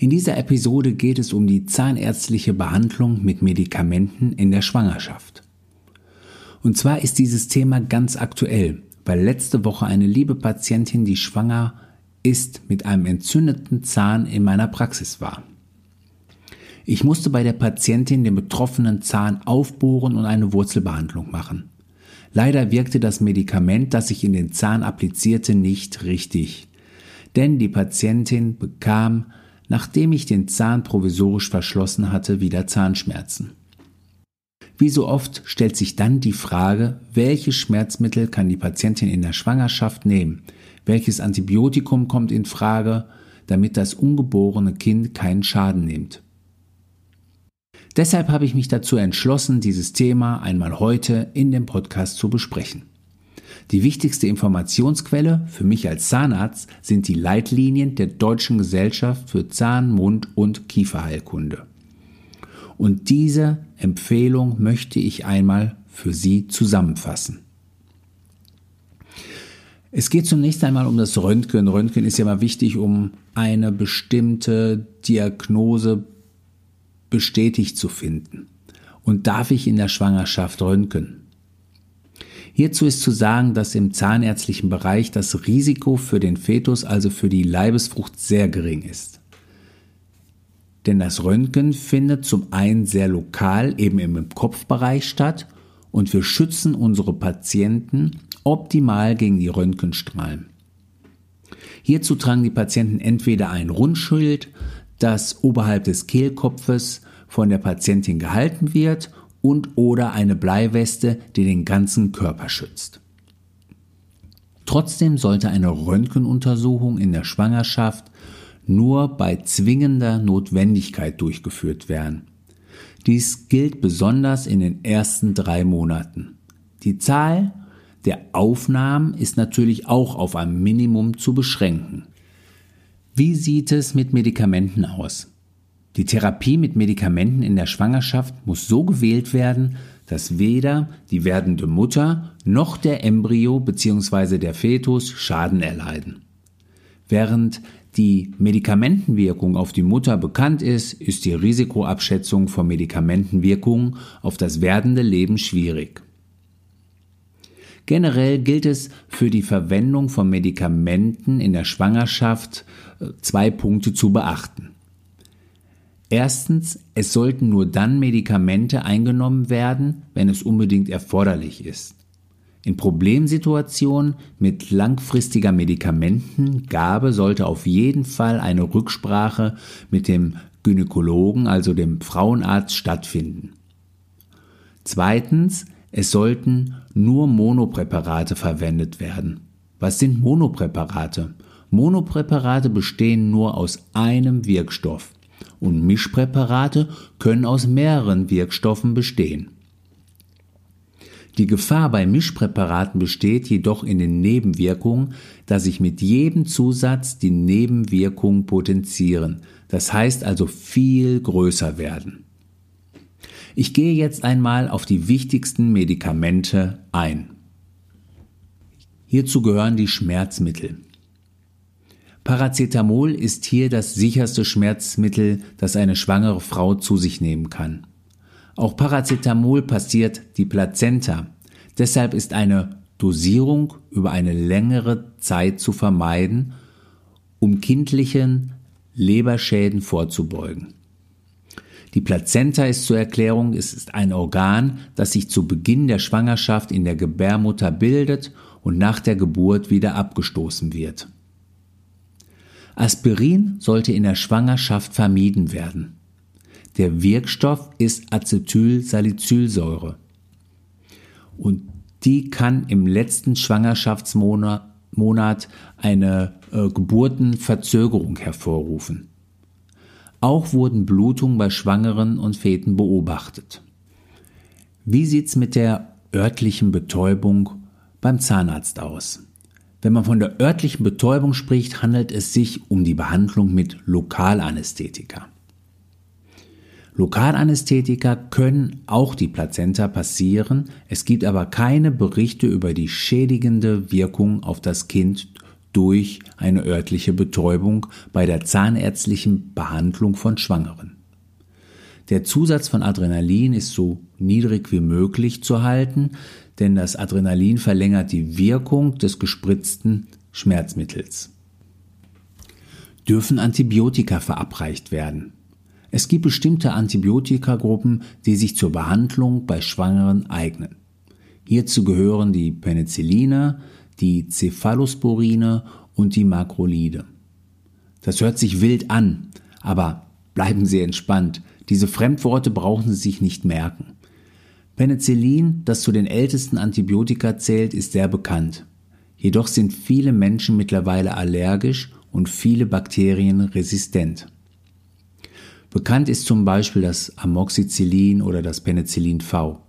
In dieser Episode geht es um die zahnärztliche Behandlung mit Medikamenten in der Schwangerschaft. Und zwar ist dieses Thema ganz aktuell, weil letzte Woche eine liebe Patientin, die schwanger ist, mit einem entzündeten Zahn in meiner Praxis war. Ich musste bei der Patientin den betroffenen Zahn aufbohren und eine Wurzelbehandlung machen. Leider wirkte das Medikament, das ich in den Zahn applizierte, nicht richtig. Denn die Patientin bekam, nachdem ich den Zahn provisorisch verschlossen hatte, wieder Zahnschmerzen. Wie so oft stellt sich dann die Frage, welche Schmerzmittel kann die Patientin in der Schwangerschaft nehmen? Welches Antibiotikum kommt in Frage, damit das ungeborene Kind keinen Schaden nimmt? Deshalb habe ich mich dazu entschlossen, dieses Thema einmal heute in dem Podcast zu besprechen. Die wichtigste Informationsquelle für mich als Zahnarzt sind die Leitlinien der Deutschen Gesellschaft für Zahn-, Mund- und Kieferheilkunde. Und diese Empfehlung möchte ich einmal für Sie zusammenfassen. Es geht zunächst einmal um das Röntgen. Röntgen ist ja mal wichtig, um eine bestimmte Diagnose bestätigt zu finden. Und darf ich in der Schwangerschaft röntgen? Hierzu ist zu sagen, dass im zahnärztlichen Bereich das Risiko für den Fetus, also für die Leibesfrucht, sehr gering ist. Denn das Röntgen findet zum einen sehr lokal, eben im Kopfbereich statt, und wir schützen unsere Patienten optimal gegen die Röntgenstrahlen. Hierzu tragen die Patienten entweder ein Rundschild, das oberhalb des Kehlkopfes von der Patientin gehalten wird und oder eine Bleiweste, die den ganzen Körper schützt. Trotzdem sollte eine Röntgenuntersuchung in der Schwangerschaft nur bei zwingender Notwendigkeit durchgeführt werden. Dies gilt besonders in den ersten drei Monaten. Die Zahl der Aufnahmen ist natürlich auch auf ein Minimum zu beschränken. Wie sieht es mit Medikamenten aus? Die Therapie mit Medikamenten in der Schwangerschaft muss so gewählt werden, dass weder die werdende Mutter noch der Embryo bzw. der Fetus Schaden erleiden. Während die Medikamentenwirkung auf die Mutter bekannt ist, ist die Risikoabschätzung von Medikamentenwirkungen auf das werdende Leben schwierig. Generell gilt es für die Verwendung von Medikamenten in der Schwangerschaft äh, zwei Punkte zu beachten. Erstens, es sollten nur dann Medikamente eingenommen werden, wenn es unbedingt erforderlich ist. In Problemsituationen mit langfristiger Medikamentengabe sollte auf jeden Fall eine Rücksprache mit dem Gynäkologen, also dem Frauenarzt, stattfinden. Zweitens, es sollten nur Monopräparate verwendet werden. Was sind Monopräparate? Monopräparate bestehen nur aus einem Wirkstoff und Mischpräparate können aus mehreren Wirkstoffen bestehen. Die Gefahr bei Mischpräparaten besteht jedoch in den Nebenwirkungen, da sich mit jedem Zusatz die Nebenwirkungen potenzieren, das heißt also viel größer werden. Ich gehe jetzt einmal auf die wichtigsten Medikamente ein. Hierzu gehören die Schmerzmittel. Paracetamol ist hier das sicherste Schmerzmittel, das eine schwangere Frau zu sich nehmen kann. Auch Paracetamol passiert die Plazenta. Deshalb ist eine Dosierung über eine längere Zeit zu vermeiden, um kindlichen Leberschäden vorzubeugen. Die Plazenta ist zur Erklärung, es ist ein Organ, das sich zu Beginn der Schwangerschaft in der Gebärmutter bildet und nach der Geburt wieder abgestoßen wird. Aspirin sollte in der Schwangerschaft vermieden werden. Der Wirkstoff ist Acetylsalicylsäure und die kann im letzten Schwangerschaftsmonat eine äh, Geburtenverzögerung hervorrufen. Auch wurden Blutungen bei Schwangeren und Feten beobachtet. Wie sieht's mit der örtlichen Betäubung beim Zahnarzt aus? Wenn man von der örtlichen Betäubung spricht, handelt es sich um die Behandlung mit Lokalanästhetika. Lokalanästhetika können auch die Plazenta passieren, es gibt aber keine Berichte über die schädigende Wirkung auf das Kind durch eine örtliche Betäubung bei der zahnärztlichen Behandlung von Schwangeren. Der Zusatz von Adrenalin ist so niedrig wie möglich zu halten, denn das Adrenalin verlängert die Wirkung des gespritzten Schmerzmittels. Dürfen Antibiotika verabreicht werden? Es gibt bestimmte Antibiotikagruppen, die sich zur Behandlung bei Schwangeren eignen. Hierzu gehören die Penicilline, die Cephalosporine und die Makrolide. Das hört sich wild an, aber bleiben Sie entspannt. Diese Fremdworte brauchen Sie sich nicht merken. Penicillin, das zu den ältesten Antibiotika zählt, ist sehr bekannt. Jedoch sind viele Menschen mittlerweile allergisch und viele Bakterien resistent. Bekannt ist zum Beispiel das Amoxicillin oder das Penicillin V.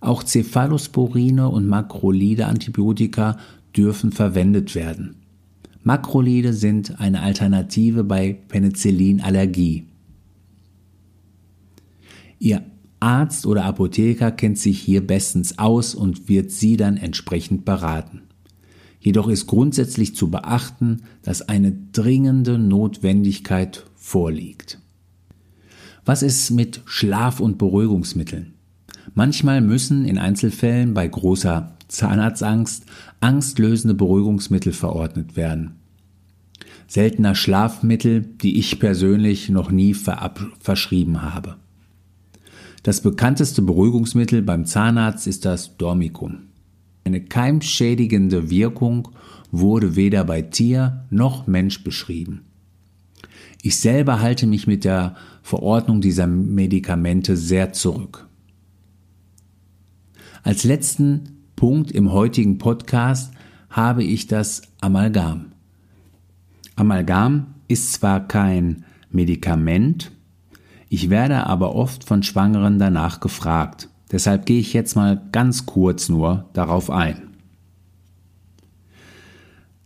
Auch Cephalosporine und Makrolide Antibiotika dürfen verwendet werden. Makrolide sind eine Alternative bei Penicillinallergie. Ihr Arzt oder Apotheker kennt sich hier bestens aus und wird Sie dann entsprechend beraten. Jedoch ist grundsätzlich zu beachten, dass eine dringende Notwendigkeit vorliegt. Was ist mit Schlaf- und Beruhigungsmitteln? Manchmal müssen in Einzelfällen bei großer Zahnarztangst angstlösende Beruhigungsmittel verordnet werden. Seltener Schlafmittel, die ich persönlich noch nie verschrieben habe. Das bekannteste Beruhigungsmittel beim Zahnarzt ist das Dormicum. Eine keimschädigende Wirkung wurde weder bei Tier noch Mensch beschrieben. Ich selber halte mich mit der Verordnung dieser Medikamente sehr zurück. Als letzten Punkt im heutigen Podcast habe ich das Amalgam. Amalgam ist zwar kein Medikament, ich werde aber oft von Schwangeren danach gefragt. Deshalb gehe ich jetzt mal ganz kurz nur darauf ein.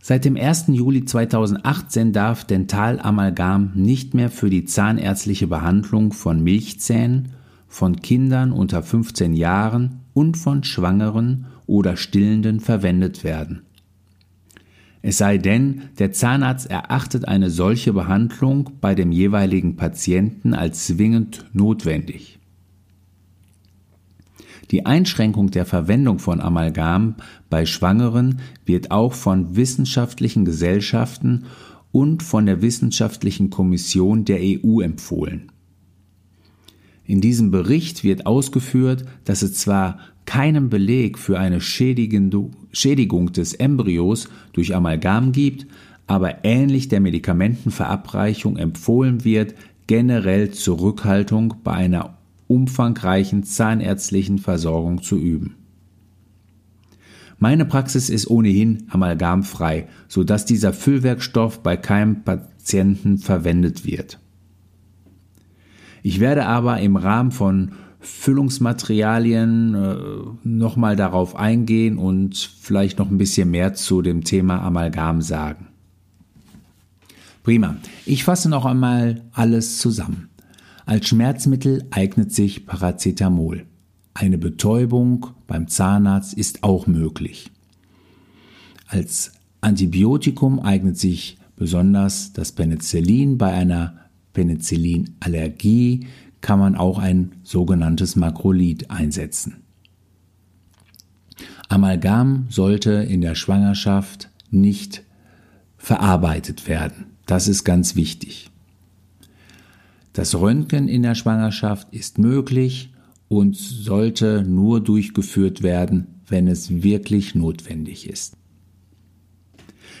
Seit dem 1. Juli 2018 darf Dentalamalgam nicht mehr für die zahnärztliche Behandlung von Milchzähnen, von Kindern unter 15 Jahren und von Schwangeren oder Stillenden verwendet werden. Es sei denn, der Zahnarzt erachtet eine solche Behandlung bei dem jeweiligen Patienten als zwingend notwendig. Die Einschränkung der Verwendung von Amalgam bei Schwangeren wird auch von wissenschaftlichen Gesellschaften und von der Wissenschaftlichen Kommission der EU empfohlen. In diesem Bericht wird ausgeführt, dass es zwar keinen Beleg für eine Schädigung des Embryos durch Amalgam gibt, aber ähnlich der Medikamentenverabreichung empfohlen wird, generell Zurückhaltung bei einer umfangreichen zahnärztlichen Versorgung zu üben. Meine Praxis ist ohnehin amalgamfrei, so dass dieser Füllwerkstoff bei keinem Patienten verwendet wird. Ich werde aber im Rahmen von Füllungsmaterialien äh, nochmal darauf eingehen und vielleicht noch ein bisschen mehr zu dem Thema Amalgam sagen. Prima. Ich fasse noch einmal alles zusammen. Als Schmerzmittel eignet sich Paracetamol. Eine Betäubung beim Zahnarzt ist auch möglich. Als Antibiotikum eignet sich besonders das Penicillin. Bei einer Penicillinallergie kann man auch ein sogenanntes Makrolid einsetzen. Amalgam sollte in der Schwangerschaft nicht verarbeitet werden. Das ist ganz wichtig. Das Röntgen in der Schwangerschaft ist möglich und sollte nur durchgeführt werden, wenn es wirklich notwendig ist.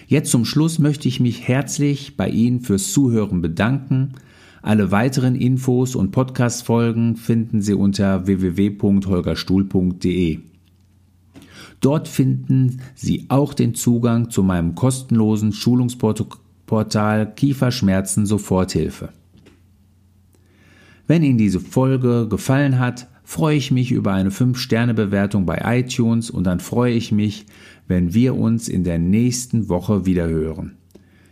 Jetzt zum Schluss möchte ich mich herzlich bei Ihnen fürs Zuhören bedanken. Alle weiteren Infos und Podcast-Folgen finden Sie unter www.holgerstuhl.de. Dort finden Sie auch den Zugang zu meinem kostenlosen Schulungsprotokoll Portal Kieferschmerzen Soforthilfe. Wenn Ihnen diese Folge gefallen hat, freue ich mich über eine 5-Sterne-Bewertung bei iTunes und dann freue ich mich, wenn wir uns in der nächsten Woche wieder hören.